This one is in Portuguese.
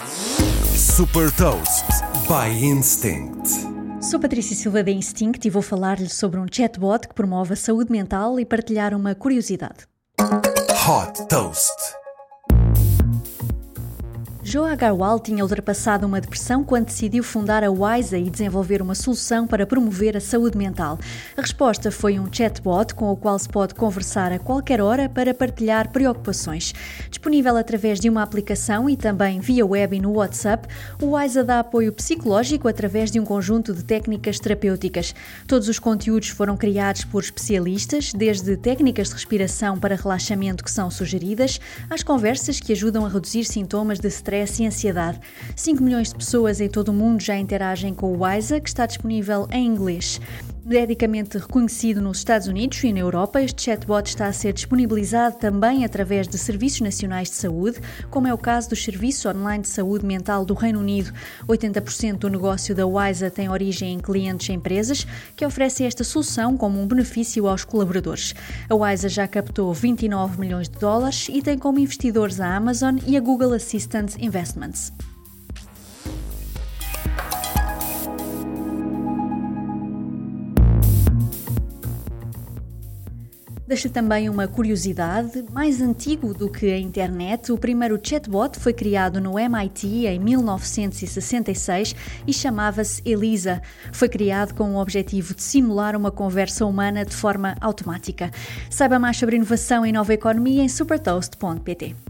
Super Toast by Instinct. Sou Patrícia Silva da Instinct e vou falar-lhe sobre um chatbot que promove a saúde mental e partilhar uma curiosidade. Hot Toast. Joe Agarwal tinha ultrapassado uma depressão quando decidiu fundar a Wisa e desenvolver uma solução para promover a saúde mental. A resposta foi um chatbot com o qual se pode conversar a qualquer hora para partilhar preocupações. Disponível através de uma aplicação e também via web e no WhatsApp, o Wisa dá apoio psicológico através de um conjunto de técnicas terapêuticas. Todos os conteúdos foram criados por especialistas, desde técnicas de respiração para relaxamento que são sugeridas, às conversas que ajudam a reduzir sintomas de stress stress e ansiedade. 5 milhões de pessoas em todo o mundo já interagem com o WISA, que está disponível em inglês. Medicamente reconhecido nos Estados Unidos e na Europa, este chatbot está a ser disponibilizado também através de serviços nacionais de saúde, como é o caso dos serviços online de saúde mental do Reino Unido. 80% do negócio da WISA tem origem em clientes e empresas que oferecem esta solução como um benefício aos colaboradores. A WISA já captou 29 milhões de dólares e tem como investidores a Amazon e a Google Assistant Investments. Deixa também uma curiosidade: mais antigo do que a internet, o primeiro chatbot foi criado no MIT em 1966 e chamava-se Elisa. Foi criado com o objetivo de simular uma conversa humana de forma automática. Saiba mais sobre inovação e nova economia em supertoast.pt.